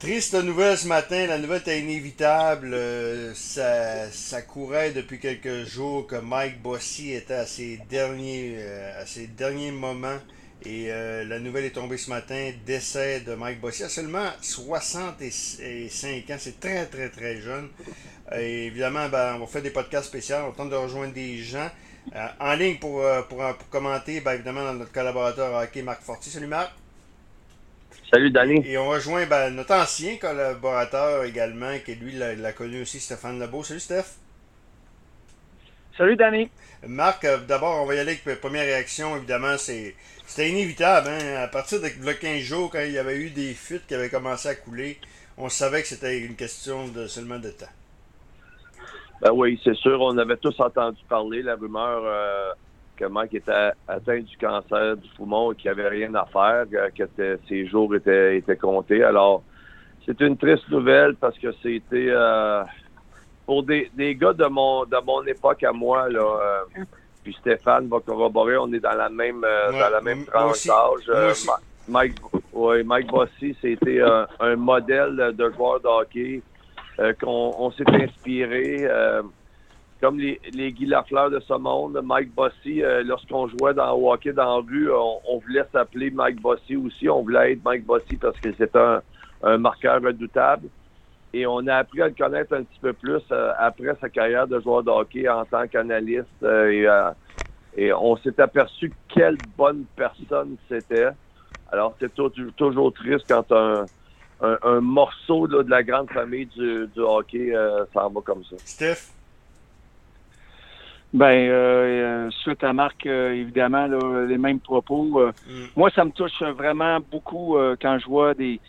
Triste nouvelle ce matin, la nouvelle était inévitable. Euh, ça, ça, courait depuis quelques jours que Mike Bossy était à ses derniers, euh, à ses derniers moments. Et euh, la nouvelle est tombée ce matin, décès de Mike Bossy à seulement 65 ans. C'est très, très, très jeune. Évidemment, ben, on va faire des podcasts spéciaux. On tente de rejoindre des gens. en ligne pour, pour, commenter, ben, évidemment, notre collaborateur hockey, Marc Forti. Salut Marc. Salut, Danny. Et on rejoint ben, notre ancien collaborateur également, qui lui l'a connu aussi, Stéphane Lebeau. Salut, Steph. Salut, Danny. Marc, euh, d'abord, on va y aller avec la première réaction. Évidemment, c'était inévitable. Hein? À partir de 15 jours, quand il y avait eu des fuites qui avaient commencé à couler, on savait que c'était une question de seulement de temps. Ben oui, c'est sûr. On avait tous entendu parler la rumeur. Euh, que Mike était atteint du cancer du poumon et qu'il n'y avait rien à faire, euh, que ses jours étaient, étaient comptés. Alors, c'est une triste nouvelle parce que c'était euh, pour des, des, gars de mon de mon époque à moi là. Euh, puis Stéphane va corroborer, on est dans la même dans la même tranche d'âge. Mike, ouais, Mike Bossy, c'était un, un, modèle de joueur de hockey qu'on on, s'est inspiré comme les, les Guy Lafleur de ce monde, Mike Bossy, euh, lorsqu'on jouait dans hockey dans la rue, on, voulait s'appeler Mike Bossy aussi. On voulait être Mike Bossy parce que c'est un, un, marqueur redoutable. Et on a appris à le connaître un petit peu plus euh, après sa carrière de joueur de hockey en tant qu'analyste. Euh, et, et, on s'est aperçu quelle bonne personne c'était. Alors, c'est toujours triste quand un, un, morceau de la grande famille du, du hockey s'en va comme ça. Steph? Ben, euh, euh, suite à Marc, euh, évidemment, les mêmes propos. Mm. Moi, ça me touche vraiment beaucoup quand je vois des,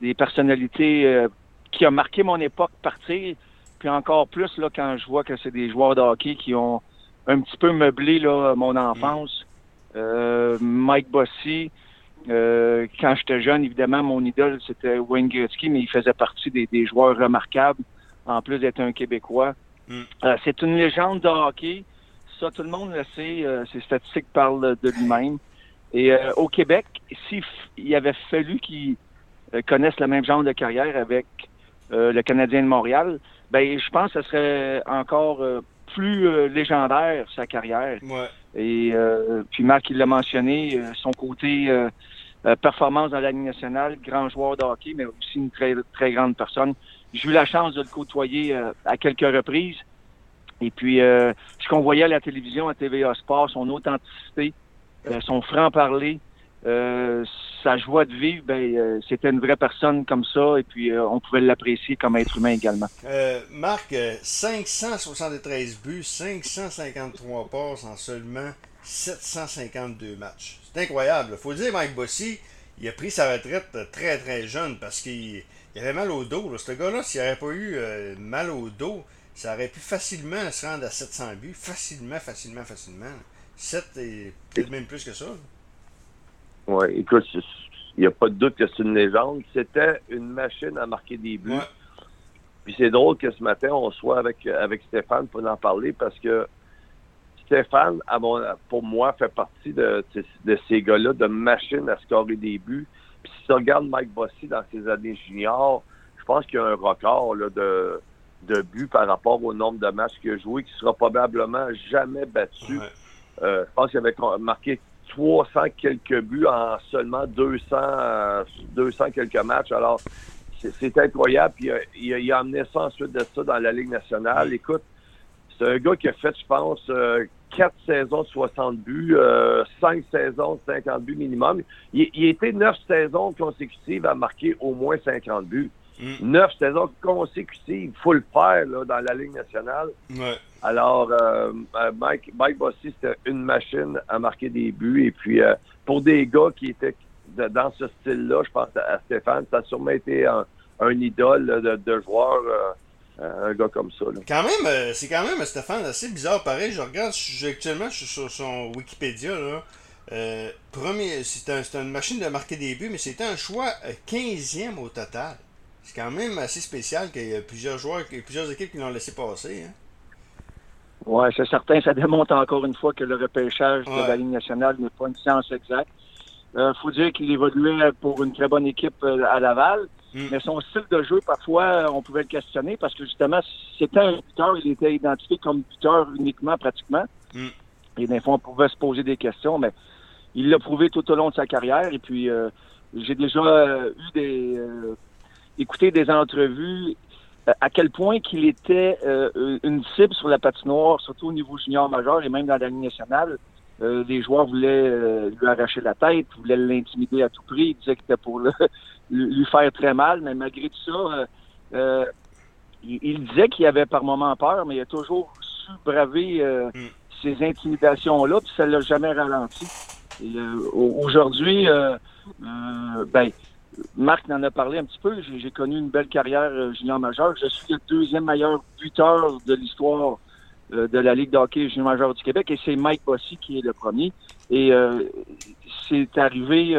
des personnalités qui ont marqué mon époque partir, puis encore plus là quand je vois que c'est des joueurs de hockey qui ont un petit peu meublé là, mon enfance. Mike Bossy, quand j'étais jeune, évidemment, mon idole, c'était Wayne Gretzky, mais il faisait partie des, des joueurs remarquables, en plus d'être un Québécois. Mm. Euh, c'est une légende de hockey. Ça, tout le monde le sait. Euh, ces statistiques parlent de lui-même. Et euh, au Québec, s'il avait fallu qu'il connaisse le même genre de carrière avec le Canadien de Montréal, ben je pense que ce serait encore plus légendaire sa carrière. Et puis Marc, il l'a mentionné, son côté performance dans la Ligue nationale, grand joueur de hockey, mais aussi une très, très grande personne. J'ai eu la chance de le côtoyer euh, à quelques reprises. Et puis, euh, ce qu'on voyait à la télévision, à TVA Sport, son authenticité, euh, son franc-parler, sa joie de vivre, ben, c'était une vraie personne comme ça. Et puis, on pouvait l'apprécier comme être humain également. Marc, 573 buts, 553 passes en seulement 752 matchs. C'est incroyable. faut dire, Mike Bossy, il a pris sa retraite très, très jeune parce qu'il il avait mal au dos. Ce gars-là, s'il n'avait pas eu euh, mal au dos, ça aurait pu facilement se rendre à 700 buts. Facilement, facilement, facilement. 7 et peut-être même plus que ça. Oui, écoute, il n'y a pas de doute que c'est une légende. C'était une machine à marquer des buts. Puis c'est drôle que ce matin, on soit avec, avec Stéphane pour en parler parce que Stéphane, pour moi, fait partie de, de ces gars-là, de machine à scorer des buts. Puis si tu regardes Mike Bossy dans ses années juniors, je pense qu'il y a un record de, de buts par rapport au nombre de matchs qu'il a joué qui sera probablement jamais battu. Euh, je pense qu'il avait marqué 300 quelques buts en seulement 200, 200 quelques matchs. Alors, c'est incroyable. Puis, il, a, amené ça ensuite de ça dans la Ligue nationale. Écoute, c'est un gars qui a fait, je pense, euh, quatre saisons de 60 buts, euh, cinq saisons de 50 buts minimum. Il, il était neuf saisons consécutives à marquer au moins 50 buts. Mm. Neuf saisons consécutives, il faut le faire là, dans la Ligue nationale. Alors, euh, euh, Mike, Mike Bossy, c'était une machine à marquer des buts. Et puis, pour des gars qui étaient dans ce style-là, je pense à Stéphane, ça a sûrement été un, idole de, de joueur un gars comme ça. Quand même, euh, c'est quand même, Stéphane, assez bizarre. Pareil, je regarde, actuellement, je suis sur son Wikipédia. Là. Euh, premier, c'est une machine de marquer des buts, mais c'était un choix 15e euh, au total. C'est quand même assez spécial qu'il y ait plusieurs joueurs, plusieurs équipes qui l'ont laissé passer. Hein. Oui, c'est certain. Ça démontre encore une fois que le repêchage de la Ligue nationale n'est pas une science exacte. Il faut dire qu'il évoluait pour une très bonne équipe à Laval. Mm. Mais son style de jeu, parfois, on pouvait le questionner parce que justement, c'était un buteur, il était identifié comme buteur uniquement, pratiquement. Mm. Et des fois, on pouvait se poser des questions, mais il l'a prouvé tout au long de sa carrière. Et puis, euh, j'ai déjà euh, eu des, euh, écouté des entrevues à quel point qu'il était une cible sur la patinoire, surtout au niveau junior majeur et même dans la Ligue nationale. Les joueurs voulaient lui arracher la tête, voulaient l'intimider à tout prix. Ils disaient que c'était pour lui faire très mal, mais malgré tout ça, il, disait qu'il avait par moments peur, mais il a toujours su braver mm. ces intimidations-là, puis ça l'a jamais ralenti. Euh, aujourd'hui, euh, euh, ben, Marc en a parlé un petit peu. J'ai connu une belle carrière junior majeur. Je suis le deuxième meilleur buteur de l'histoire de la Ligue d'hockey junior majeur du Québec et c'est Mike Bossy qui est le premier. Et c'est arrivé,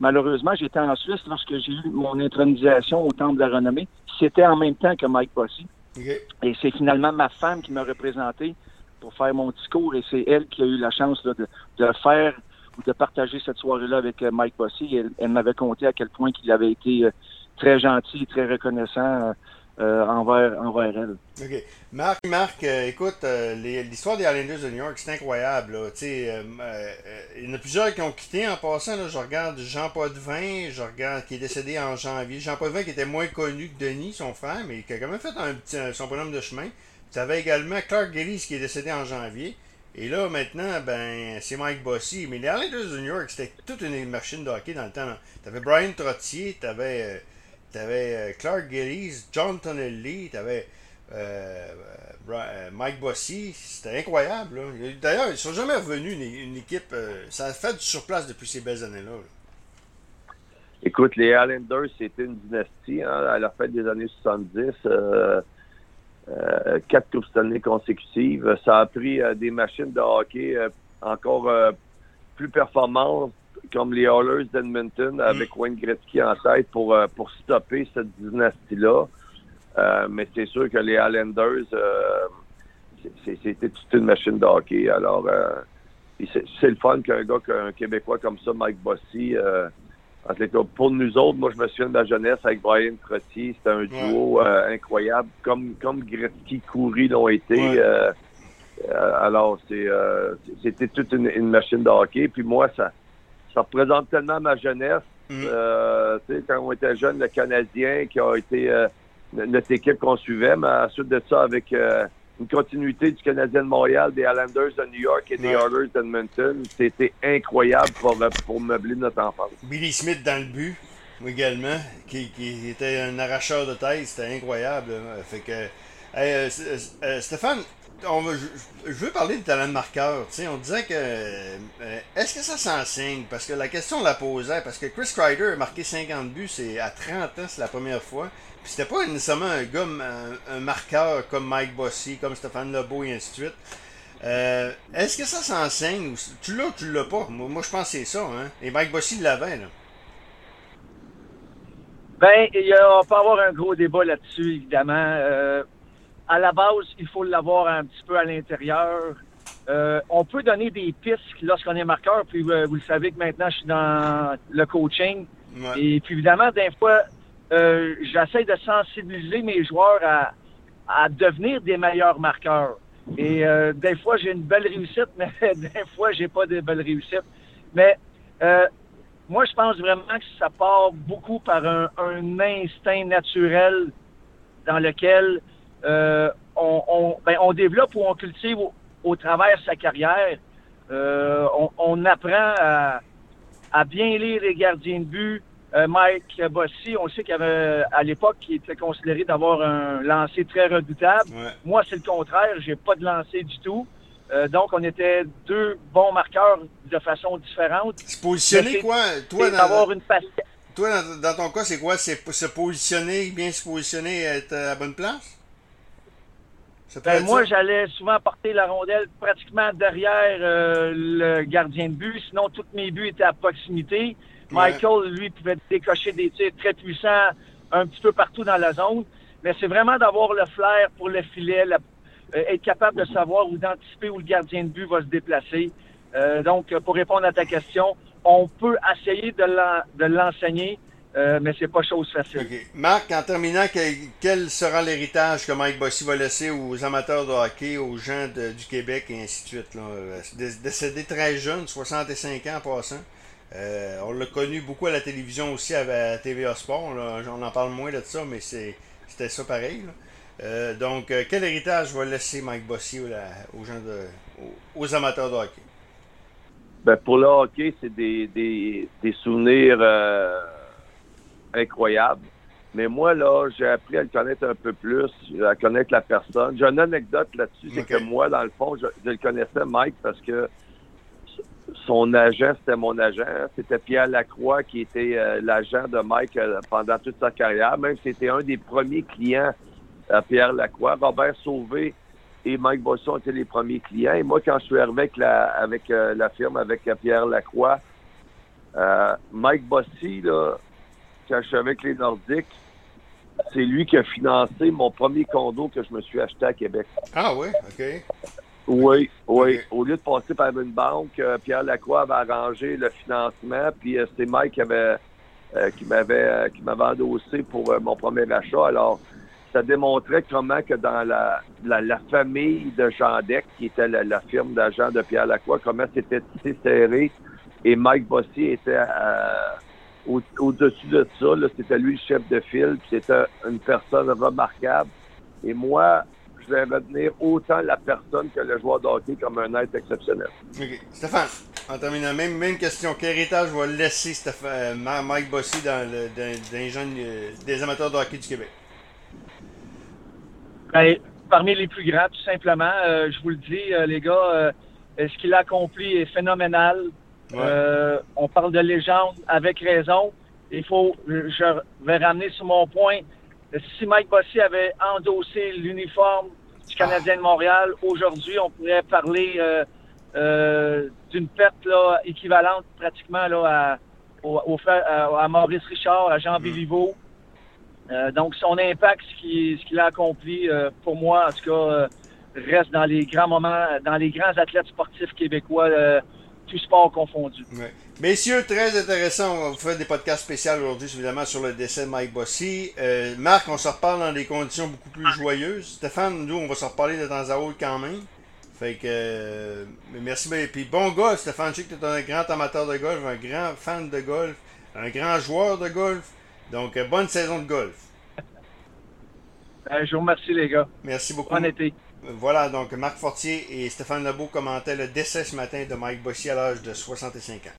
malheureusement, j'étais en Suisse lorsque j'ai eu mon intronisation au Temple de la Renommée. C'était en même temps que Mike Bossy. Et c'est finalement ma femme qui m'a représenté pour faire mon discours et c'est elle qui a eu la chance de, de le faire de partager cette soirée-là avec euh, Mike Bossy. Elle, m'avait conté à quel point qu'il avait été euh, très gentil et très reconnaissant euh, envers, envers elle. OK. Marc, Marc écoute, l'histoire des Islanders de New York, c'est incroyable. il y en a plusieurs qui ont quitté en passant. Là, je regarde Jean Potvin, je regarde qui est décédé en janvier. Jean Potvin qui était moins connu que Denis, son frère, mais qui a quand même fait un petit, son bonhomme de chemin. Tu avais également Clark Gillies qui est décédé en janvier. Et là, maintenant, ben, c'est Mike Bossy. Mais les Islanders de New York, c'était toute une machine de hockey dans le temps. T'avais Brian Trottier, t'avais avais euh, Clark Gillies, John Tonelli, t'avais euh, euh, Mike Bossy. C'était incroyable. D'ailleurs, ils sont jamais revenus, une, équipe. ça a fait du surplace depuis ces belles années-là. Écoute, les Islanders, c'était une dynastie hein, à la fin des années 70. Euh, quatre Coupes Stanley consécutives. Ça a pris des machines de hockey encore plus performantes comme les Oilers d'Edmonton avec mm. Wayne Gretzky en tête pour, pour stopper cette dynastie-là. mais c'est sûr que les Islanders, c'était toute une machine de hockey. Alors, c'est le fun qu'un gars, qu'un Québécois comme ça, Mike Bossy, pour nous autres, moi, je me souviens de la jeunesse avec Brian Trottier. C'était un duo euh, incroyable, comme, comme Gretzky, Coury l'ont été. Euh, euh, alors, c'était toute une, machine de hockey. Puis moi, ça, ça représente tellement ma jeunesse. Mm. quand on était jeune, le Canadien, qui a été notre équipe qu'on suivait, mais ensuite de ça, avec une continuité du Canadien de Montréal, des Islanders de New York et des Oilers d'Edmonton. C'était incroyable pour, pour meubler notre enfance. Billy Smith dans le but également, qui, était un arracheur de tête, c'était incroyable. Fait que, euh, euh, Stéphane, je, veux parler du talent de marqueur. on disait que. Euh, est-ce que ça s'enseigne? Parce que la question on la posait. Parce que Chris Kreider a marqué 50 buts à 30 ans, c'est la première fois c'était pas nécessairement un gars, un, marqueur comme Mike Bossy, comme Stéphane Lebeau et ainsi de suite. Euh, est-ce que ça s'enseigne? Tu l'as ou tu l'as pas? Moi, je pense que c'est ça. Hein? Et Mike Bossy l'avait. Là. Ben, on peut avoir un gros débat là-dessus, évidemment. Euh, à la base, il faut l'avoir un petit peu à l'intérieur. Euh, on peut donner des pistes lorsqu'on est marqueur, puis vous le savez que maintenant, je suis dans le coaching. Et puis évidemment, des fois, euh, j'essaie de sensibiliser mes joueurs à, à, devenir des meilleurs marqueurs. Et euh, des fois, j'ai une belle réussite, mais des fois, j'ai pas de belles réussites. Mais euh, moi, je pense vraiment que ça part beaucoup par un, un instinct naturel dans lequel euh, on, on, ben, on, développe ou on cultive au, au travers de sa carrière. Euh, on, on, apprend à, à, bien lire les gardiens de but, euh, Mike Bossy, on sait qu'il avait à l'époque qui était considéré d'avoir un lancer très redoutable. Moi, c'est le contraire, j'ai pas de lancer du tout. Euh, donc, on était deux bons marqueurs de façon différente. Se positionner quoi? Toi, dans, une toi dans, ton cas, c'est quoi? C'est se positionner, bien se positionner, être à bonne place? Ben, moi, j'allais souvent porter la rondelle pratiquement derrière euh, le gardien de but. Sinon, tous mes buts étaient à proximité. Michael, lui, pouvait décocher des tirs très puissants un petit peu partout dans la zone. Mais c'est vraiment d'avoir le flair pour le filet, euh, être capable de savoir ou d'anticiper où le gardien de but va se déplacer. Euh, donc, pour répondre à ta question, on peut essayer de l'enseigner. Euh, mais c'est pas chose facile. Marc, en terminant, quel, sera l'héritage que Mike Bossy va laisser aux amateurs de hockey, aux gens du Québec et ainsi de suite? Là? Décédé très jeune, 65 ans en passant. Euh, on l'a connu beaucoup à la télévision aussi à, TVA Sport. On en parle moins de ça, mais c'était ça pareil. Euh, donc, quel héritage va laisser Mike Bossy aux, gens de, aux, amateurs de hockey? Ben, pour le hockey, c'est des, des, des, souvenirs incroyable. Mais moi, là, j'ai appris à le connaître un peu plus, à connaître la personne. J'ai une anecdote là-dessus, c'est que moi, dans le fond, je, le connaissais, Mike, parce que son agent, c'était mon agent. C'était Pierre Lacroix qui était euh, l'agent de Mike euh, pendant toute sa carrière. Même c'était un des premiers clients à Pierre Lacroix. Robert Sauvé et Mike Bosson étaient les premiers clients. Et moi, quand je suis arrivé avec la, avec, euh, la firme, avec Pierre Lacroix, Mike Bossy, là, quand je suis avec les Nordiques, c'est lui qui a financé mon premier condo que je me suis acheté à Québec. Ah oui, OK. Oui, oui. Au lieu de passer par une banque, euh, Pierre Lacroix avait arrangé le financement, puis euh, c'est Mike qui avait euh, qui m'avait qui m'avait endossé pour mon premier achat. Alors, ça démontrait comment que dans la, la, famille de Jean Deck, qui était la, firme d'agents de Pierre Lacroix, comment c'était serré. Et Mike Bossy était au-dessus de ça, c'était lui le chef de file, c'était une personne remarquable. Et moi, je vais retenir autant la personne que le joueur de hockey comme un être exceptionnel. OK. Stéphane, en terminant, même, même question. Quel héritage va laisser Stéphane, euh, Mike Bossy dans, le, les jeunes, euh, des amateurs de hockey du Québec? Ben, parmi les plus grands, tout simplement. Euh, je vous le dis, les gars, ce qu'il a accompli est phénoménal. Euh, on parle de légende avec raison. Il faut, je vais ramener sur mon point. Si Mike Bossy avait endossé l'uniforme du Canadien de Montréal, aujourd'hui, on pourrait parler euh, euh, d'une perte là, équivalente pratiquement là, à, à, Maurice Richard, à Jean Béliveau. donc, son impact, ce qu'il ce a accompli, pour moi, en tout cas, reste dans les grands moments, dans les grands athlètes sportifs québécois tout sport confondu. Messieurs, très intéressant. On va vous faire des podcasts spéciaux aujourd'hui, évidemment, sur le décès de Mike Bossy. Euh, Marc, on se reparle dans des conditions beaucoup plus joyeuses. Stéphane, nous, on va se reparler de temps à autre quand même. Fait que, euh, merci. Et puis, bon golf, Stéphane. Je sais que tu es un grand amateur de golf, un grand fan de golf, un grand joueur de golf. Donc, euh, bonne saison de golf. je vous remercie, les gars. Merci beaucoup. Bon été. Voilà, donc Marc Fortier et Stéphane Lebeau commentaient le décès ce matin de Mike Bossy à l'âge de 65 ans.